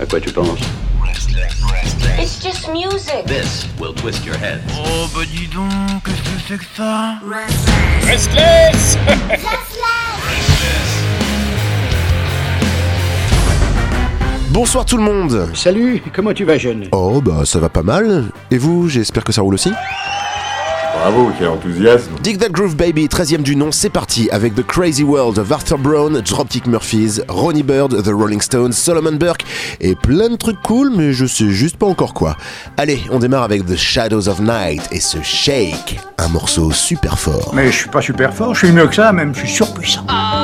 À quoi tu penses It's just music. This will twist your head. Oh bah dis donc, qu'est-ce que c'est que ça Restless Bonsoir tout le monde Salut, comment tu vas, jeune? Oh bah ça va pas mal. Et vous, j'espère que ça roule aussi Bravo, quel enthousiasme Dig That Groove Baby, 13ème du nom, c'est parti avec The Crazy World of Arthur Brown, Dropkick Murphys, Ronnie Bird, The Rolling Stones, Solomon Burke et plein de trucs cool, mais je sais juste pas encore quoi. Allez, on démarre avec The Shadows of Night et ce Shake, un morceau super fort. Mais je suis pas super fort, je suis mieux que ça, même, je suis surpuissant. Dig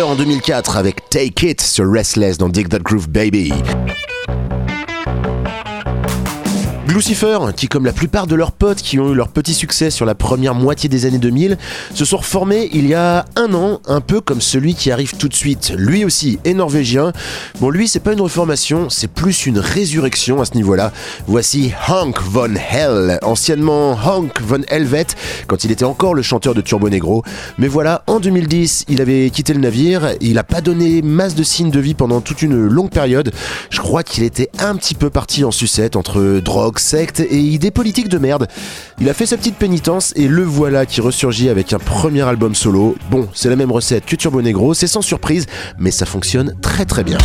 En 2004 avec Take It sur Restless dans Dig That Groove Baby. Lucifer, qui comme la plupart de leurs potes qui ont eu leur petit succès sur la première moitié des années 2000, se sont reformés il y a un an, un peu comme celui qui arrive tout de suite. Lui aussi est norvégien. Bon, lui, c'est pas une reformation, c'est plus une résurrection à ce niveau-là. Voici Hank von Hell, anciennement Hank von Helvet, quand il était encore le chanteur de Turbo Negro. Mais voilà, en 2010, il avait quitté le navire, il a pas donné masse de signes de vie pendant toute une longue période. Je crois qu'il était un petit peu parti en sucette entre drogue, secte et idées politiques de merde. Il a fait sa petite pénitence et le voilà qui ressurgit avec un premier album solo. Bon, c'est la même recette que Turbo Negro, c'est sans surprise, mais ça fonctionne très très bien.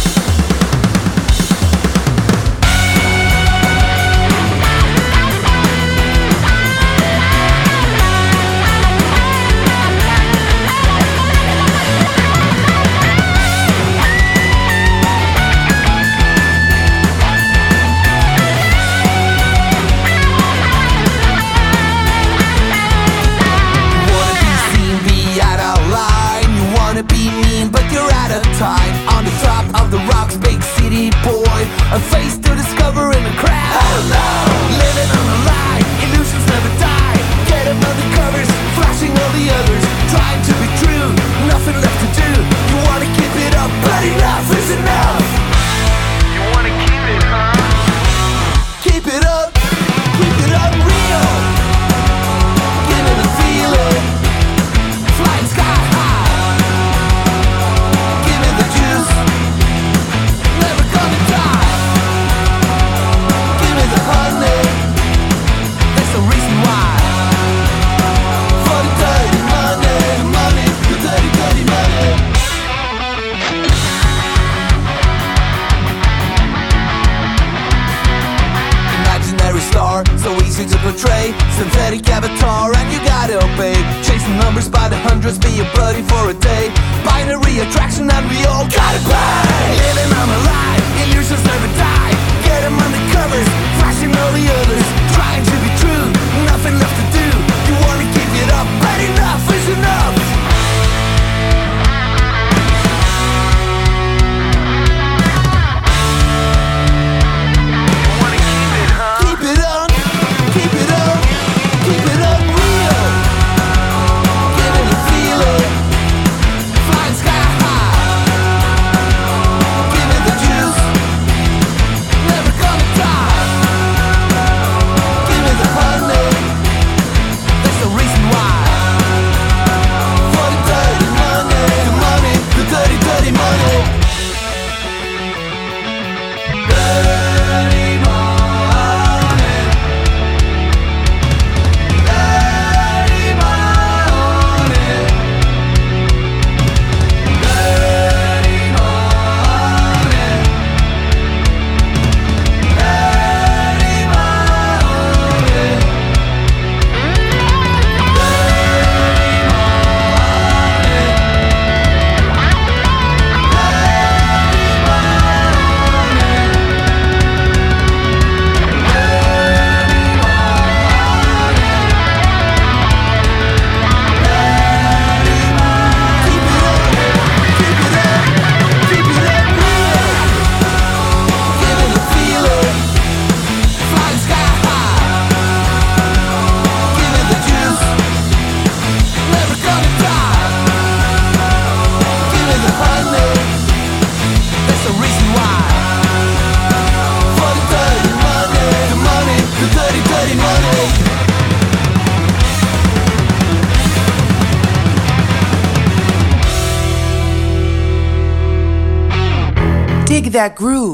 That groove,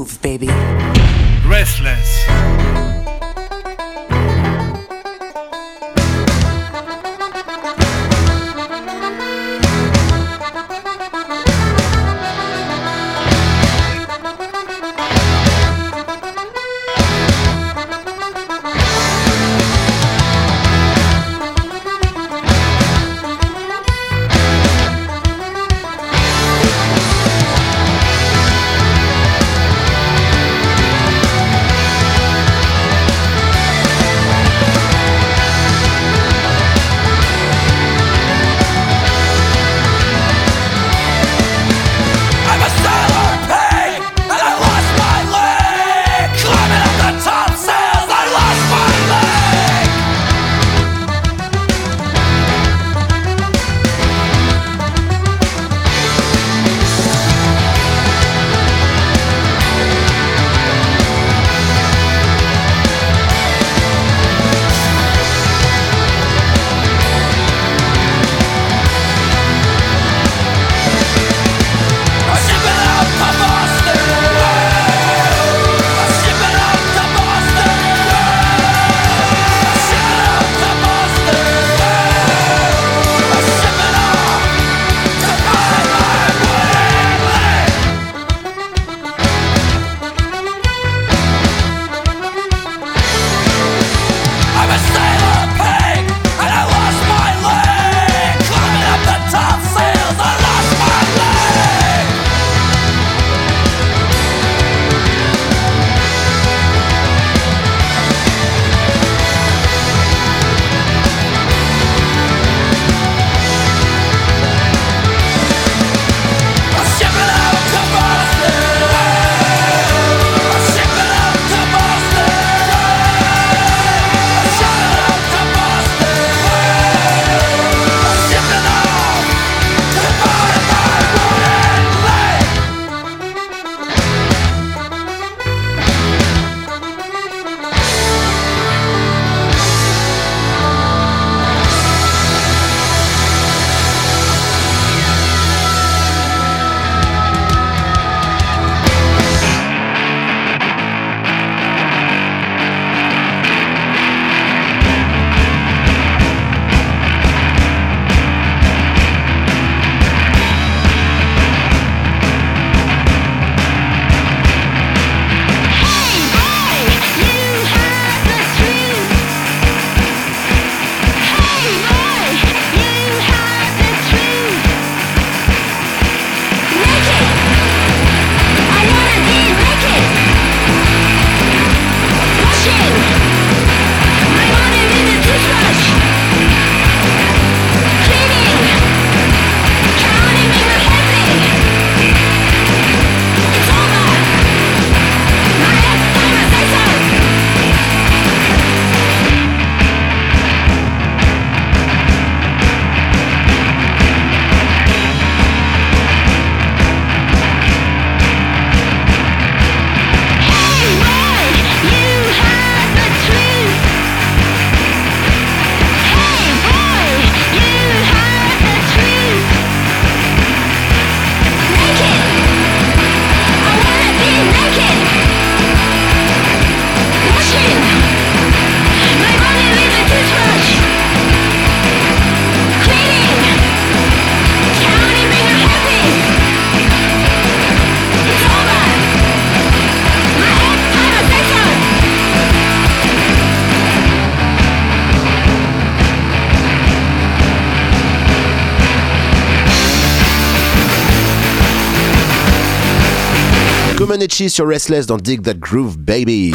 Sur Restless dans Dig That Groove Baby.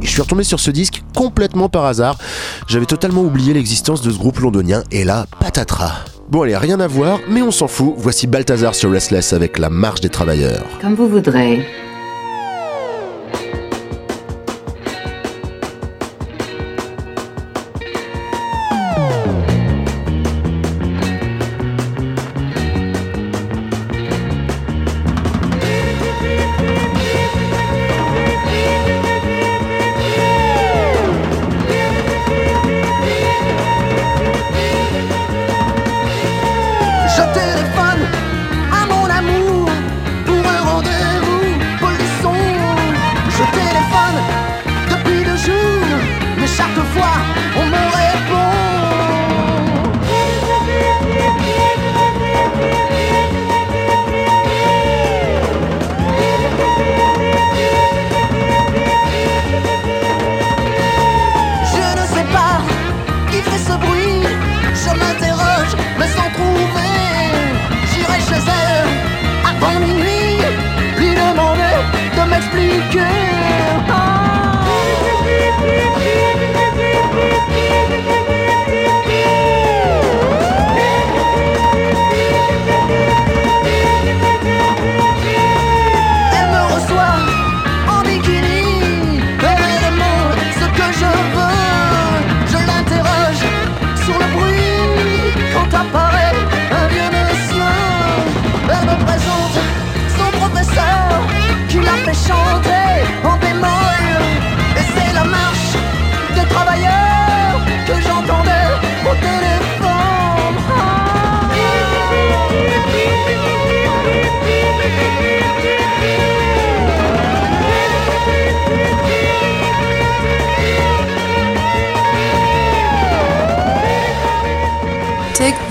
Je suis retombé sur ce disque complètement par hasard. J'avais totalement oublié l'existence de ce groupe londonien et là, patatras. Bon allez, rien à voir, mais on s'en fout. Voici Balthazar sur Restless avec la marche des travailleurs. Comme vous voudrez.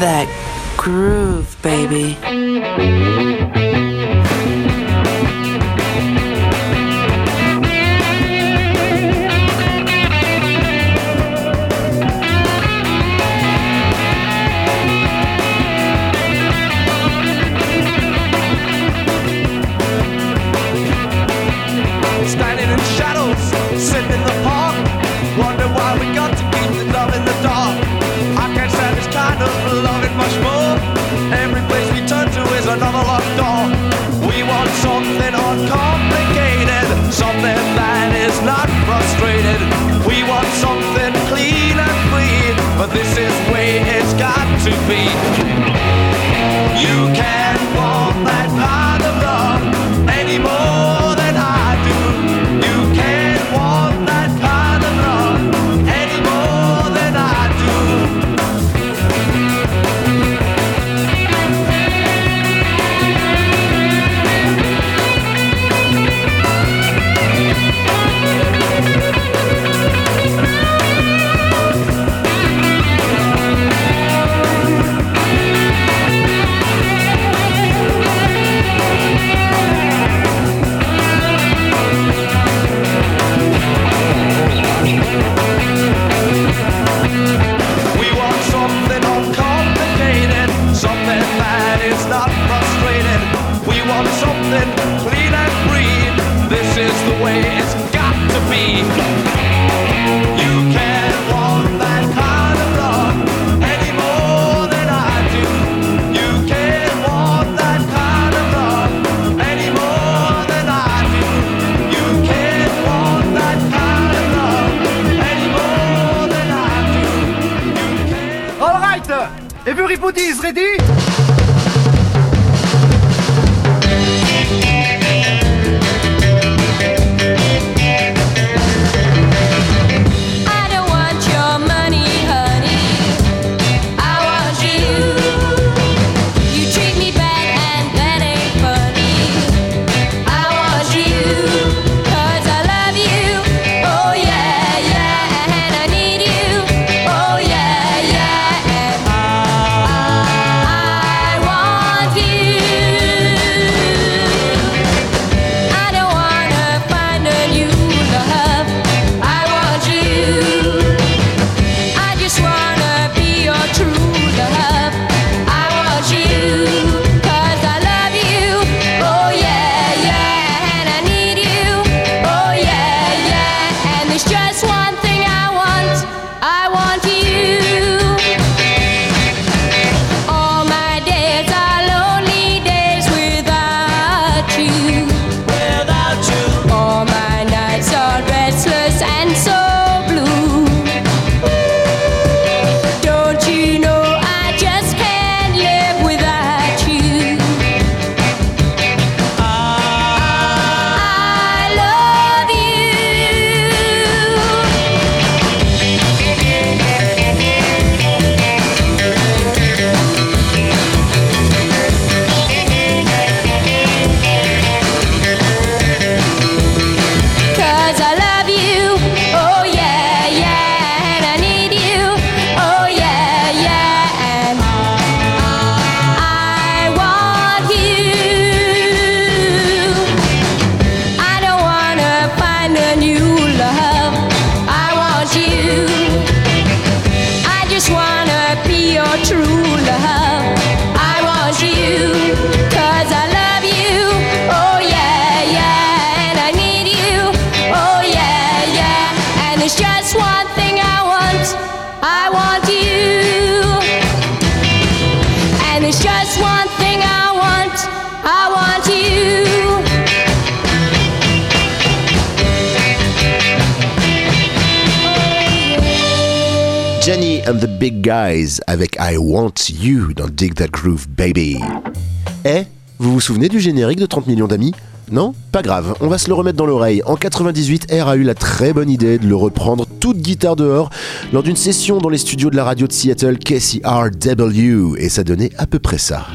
that groove, baby. store. We want something uncomplicated, something that is not frustrated. We want something clean and free, but this is the way it's got to be. You can't want that part of love anymore. something Big Guys avec I Want You dans Dig That Groove Baby. Eh, vous vous souvenez du générique de 30 millions d'amis? Non? Pas grave, on va se le remettre dans l'oreille. En 98, R a eu la très bonne idée de le reprendre toute guitare dehors lors d'une session dans les studios de la radio de Seattle KCRW et ça donnait à peu près ça.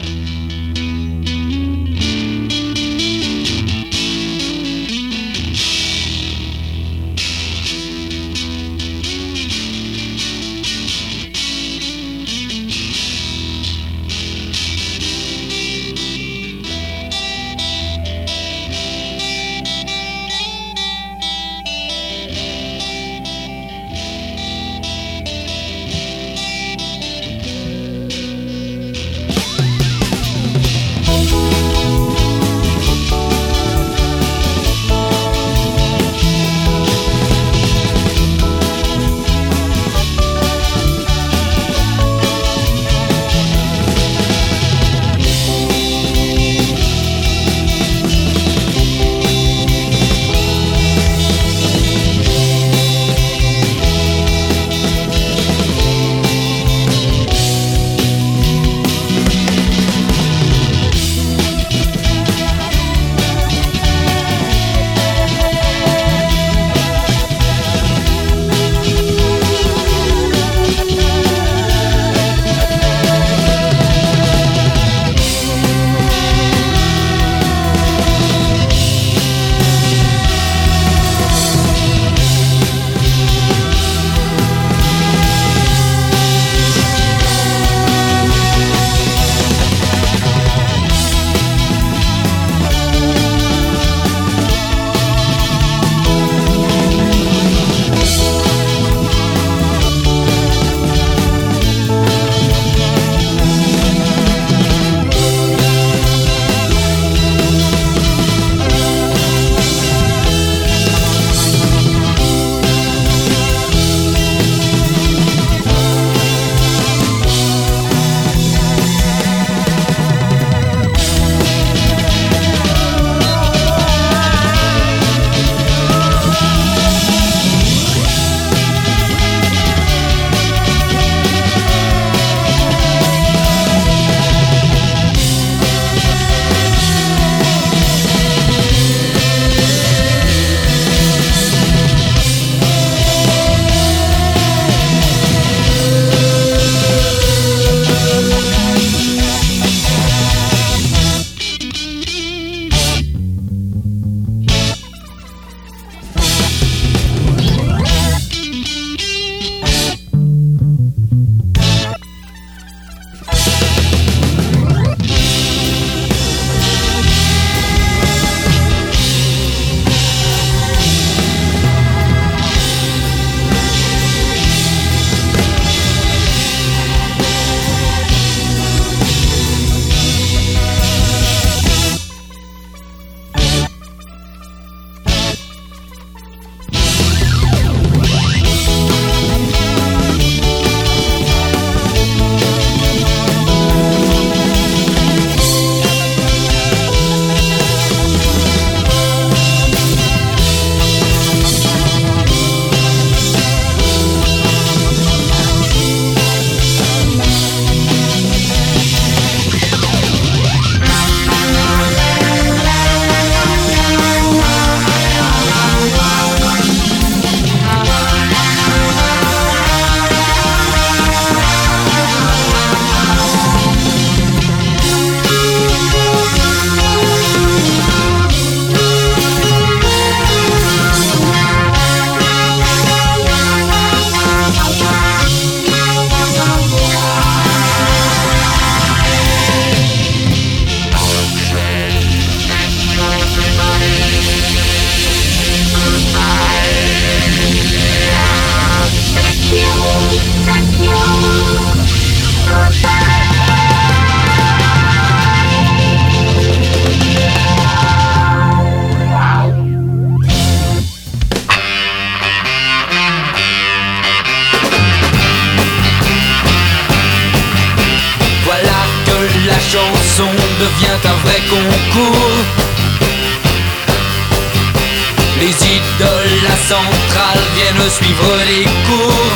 Les idoles, la centrale viennent suivre les cours.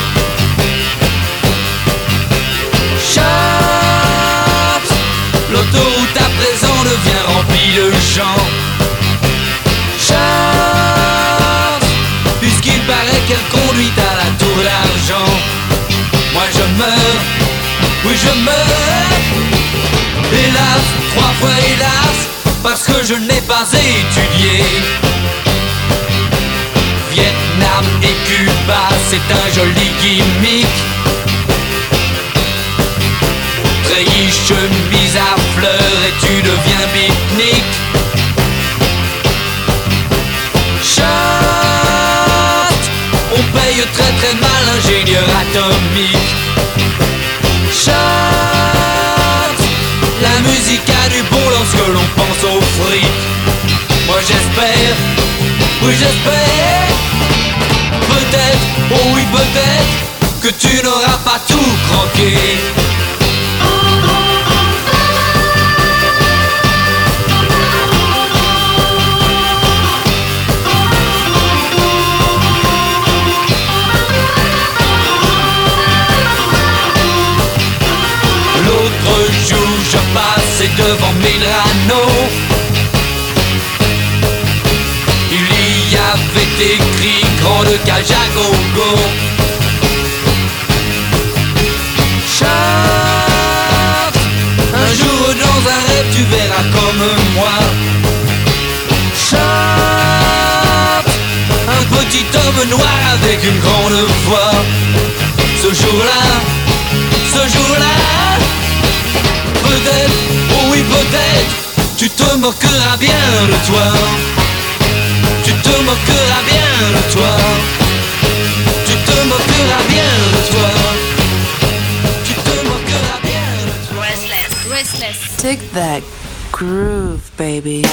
Chaps, l'autoroute à présent devient remplie de gens. Chaps, puisqu'il paraît qu'elle conduit à la tour d'argent. Moi je meurs, oui je meurs, hélas, trois fois hélas je n'ai pas étudié. Vietnam et Cuba, c'est un joli gimmick. Treillis, chemise à fleurs et tu deviens pique-nique. Chante, on paye très très mal l'ingénieur atomique. L'on pense aux frites. Moi j'espère, oui j'espère, peut-être, oh oui peut-être, que tu n'auras pas tout croqué. Avait écrit Grande cage à gogo Chante Un jour dans un rêve tu verras comme moi. Chante Un petit homme noir avec une grande voix. Ce jour-là ce jour-là Peut-être, oh oui peut-être Tu te moqueras bien de toi. Tu te moqueras bien de toi Tu te moqueras bien de toi Tu te moqueras bien de toi Restless, restless. Dig that groove, baby.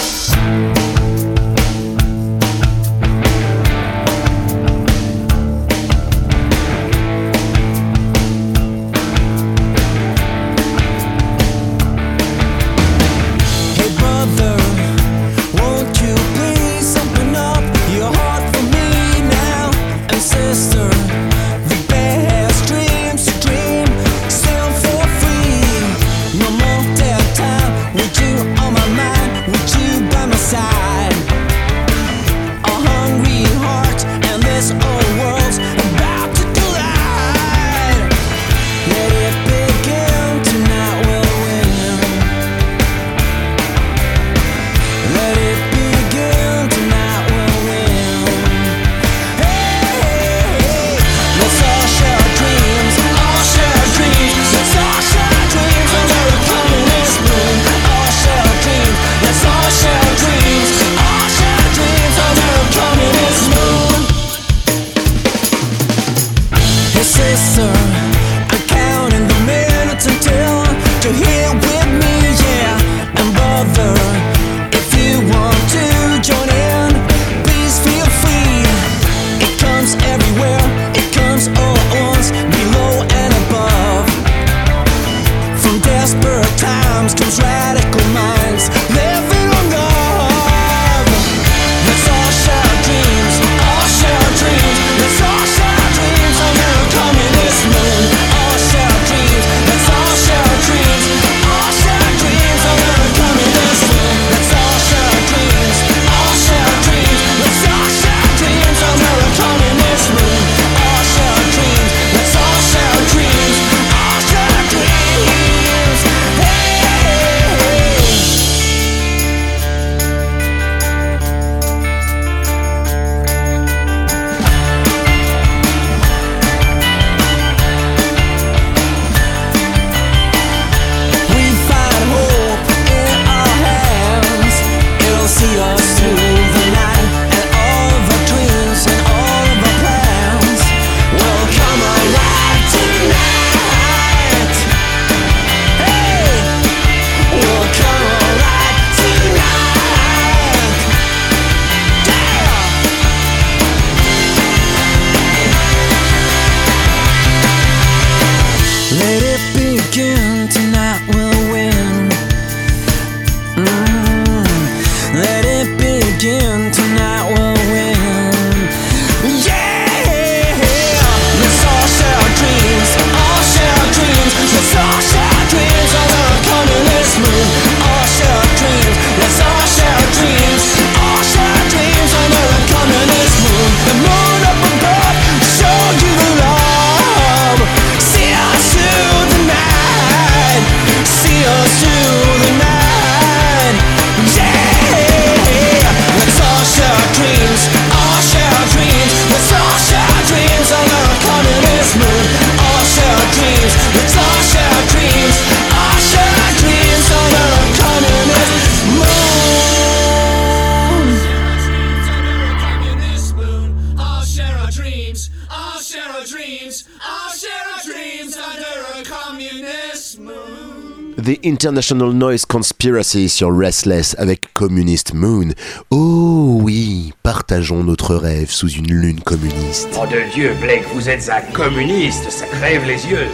International Noise Conspiracy sur Restless avec Communist Moon. Oh oui, partageons notre rêve sous une lune communiste. Oh de Dieu, Blake, vous êtes un communiste, ça crève les yeux.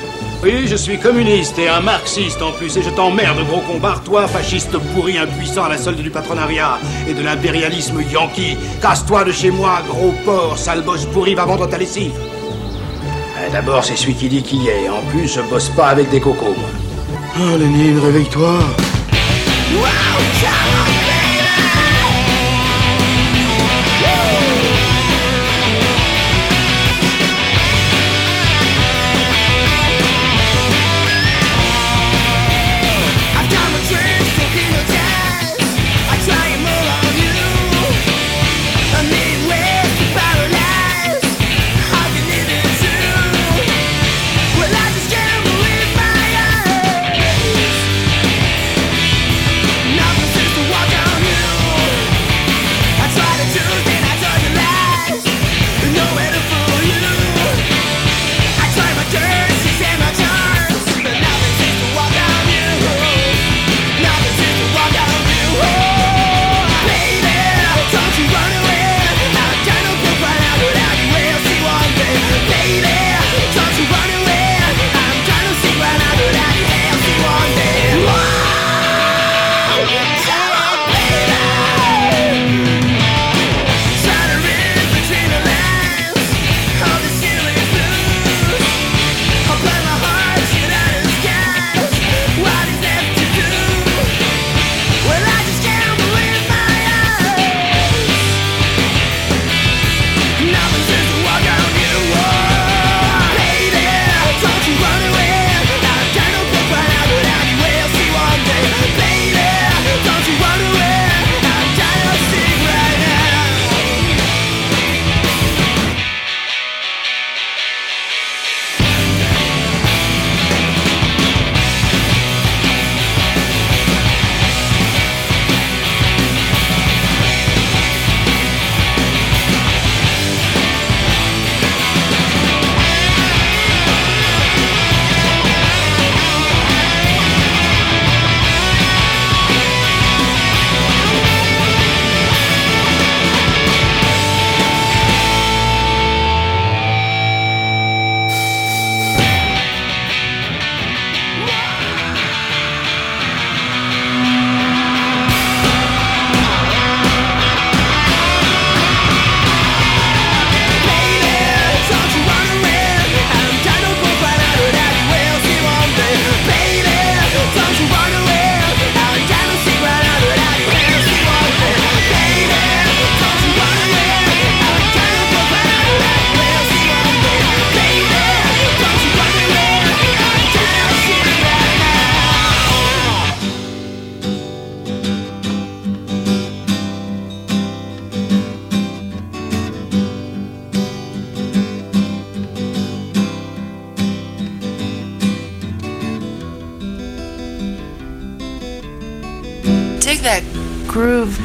Oui, je suis communiste et un marxiste en plus, et je t'emmerde, gros combat, toi, fasciste pourri, impuissant à la solde du patronariat et de l'impérialisme yankee. Casse-toi de chez moi, gros porc, sale bosse pourri, va vendre ta lessive. Eh, d'abord, c'est celui qui dit qui est. En plus, je bosse pas avec des cocos. Oh Lénine, réveille-toi. Wow,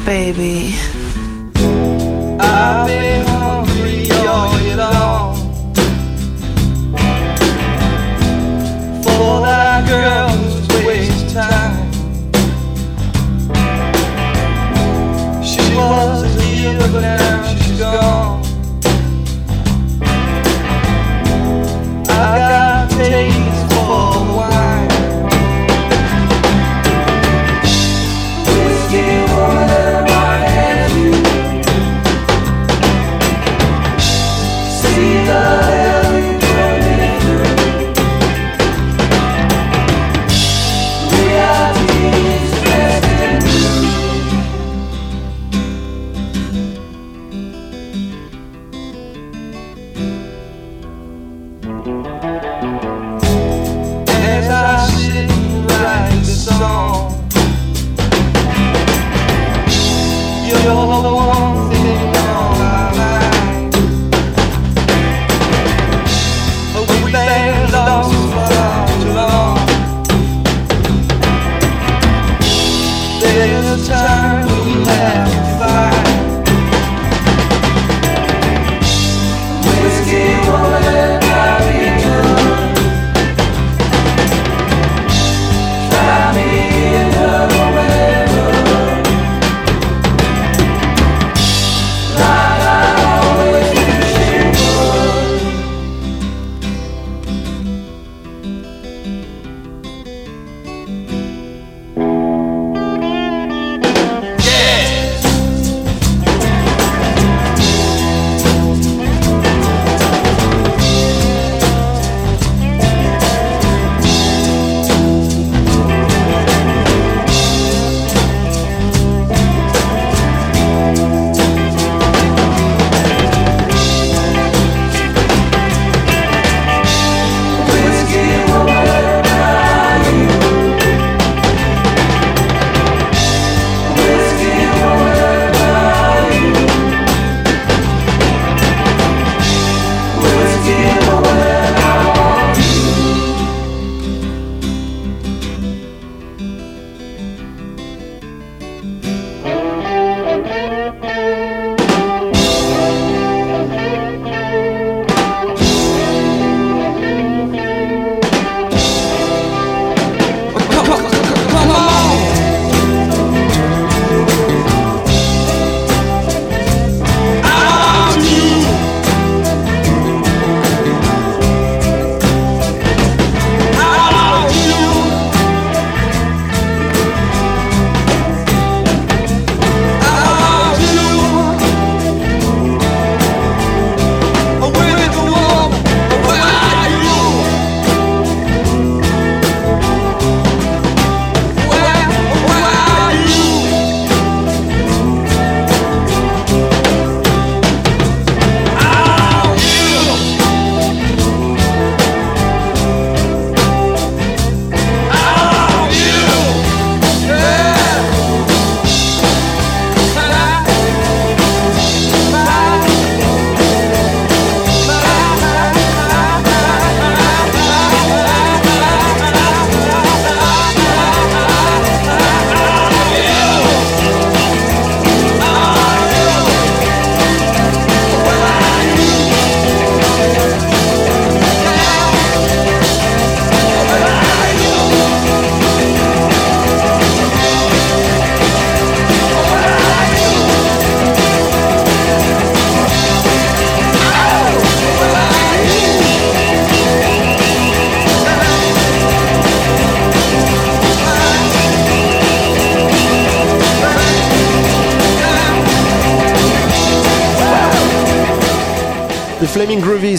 baby.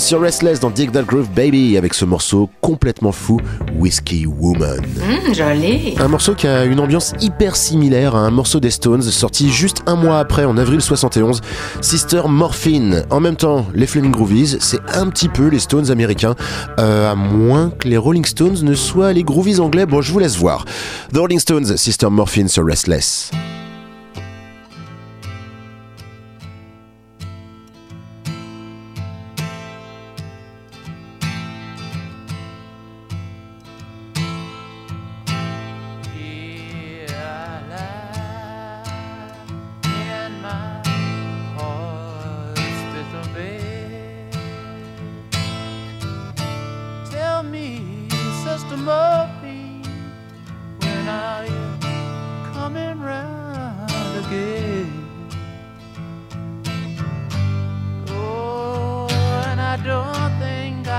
Sur Restless dans Dig That Groove Baby avec ce morceau complètement fou, Whiskey Woman. Hum, joli. Un morceau qui a une ambiance hyper similaire à un morceau des Stones sorti juste un mois après en avril 71, Sister Morphine. En même temps, les Flaming Groovies, c'est un petit peu les Stones américains, euh, à moins que les Rolling Stones ne soient les Groovies anglais. Bon, je vous laisse voir. The Rolling Stones, Sister Morphine sur Restless.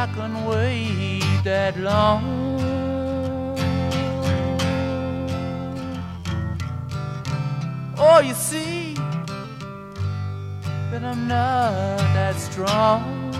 I can wait that long. Oh, you see that I'm not that strong.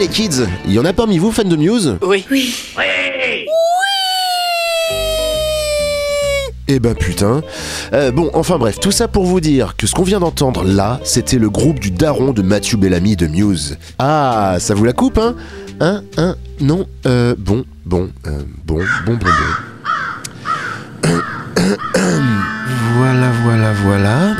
Les kids, il y en a parmi vous fans de Muse Oui. Oui. Eh ben putain. Euh, bon, enfin bref, tout ça pour vous dire que ce qu'on vient d'entendre là, c'était le groupe du daron de Matthew Bellamy de Muse. Ah, ça vous la coupe, hein? Hein Hein? Non Euh, bon, bon, euh, bon, bon, bon, bon. voilà, voilà, voilà.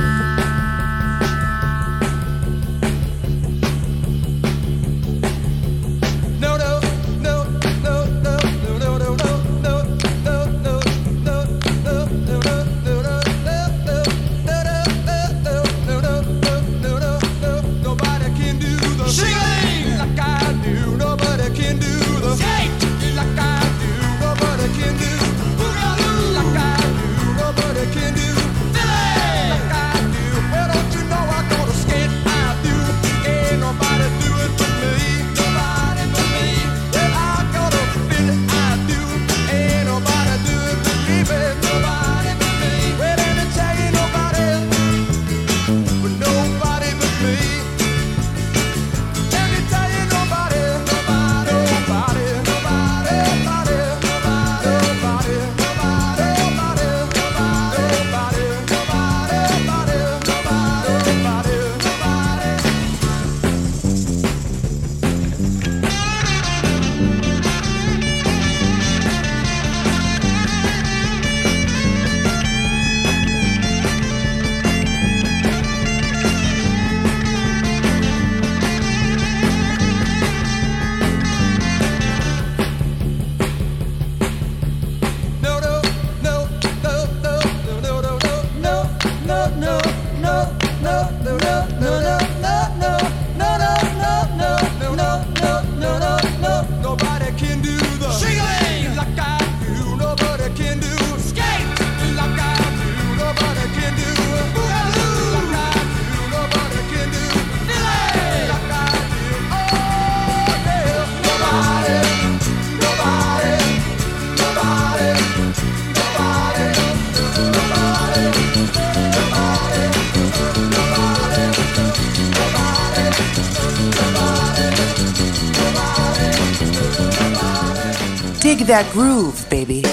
that groove, baby.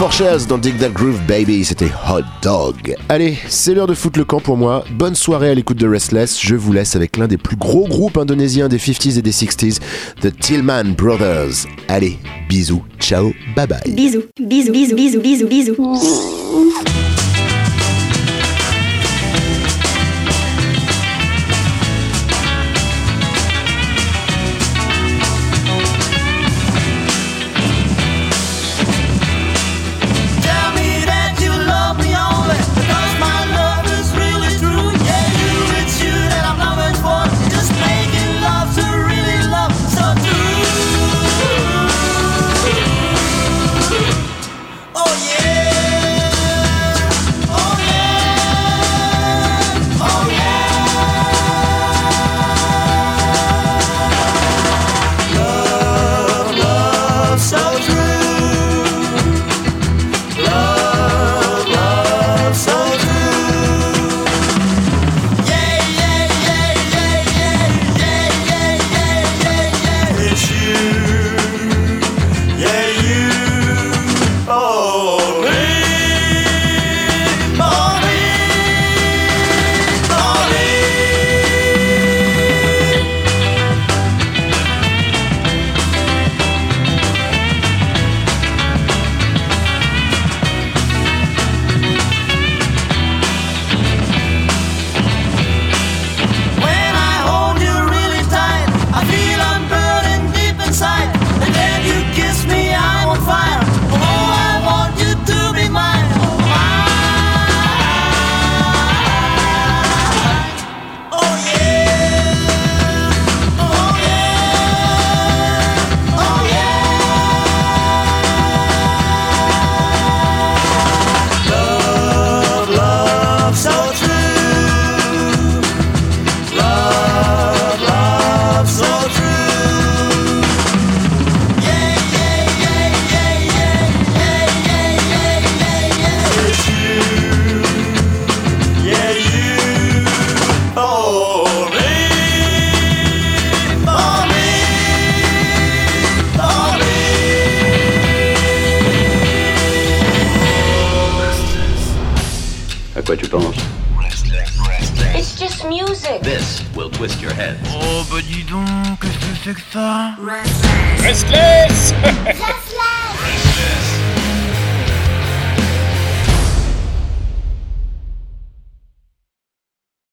Forchaz dans Dig That Groove Baby, c'était Hot Dog. Allez, c'est l'heure de foutre le camp pour moi. Bonne soirée à l'écoute de Restless. Je vous laisse avec l'un des plus gros groupes indonésiens des 50s et des 60s, The Tillman Brothers. Allez, bisous, ciao, bye bye. Bisous, bisous, bisous, bisous, bisous.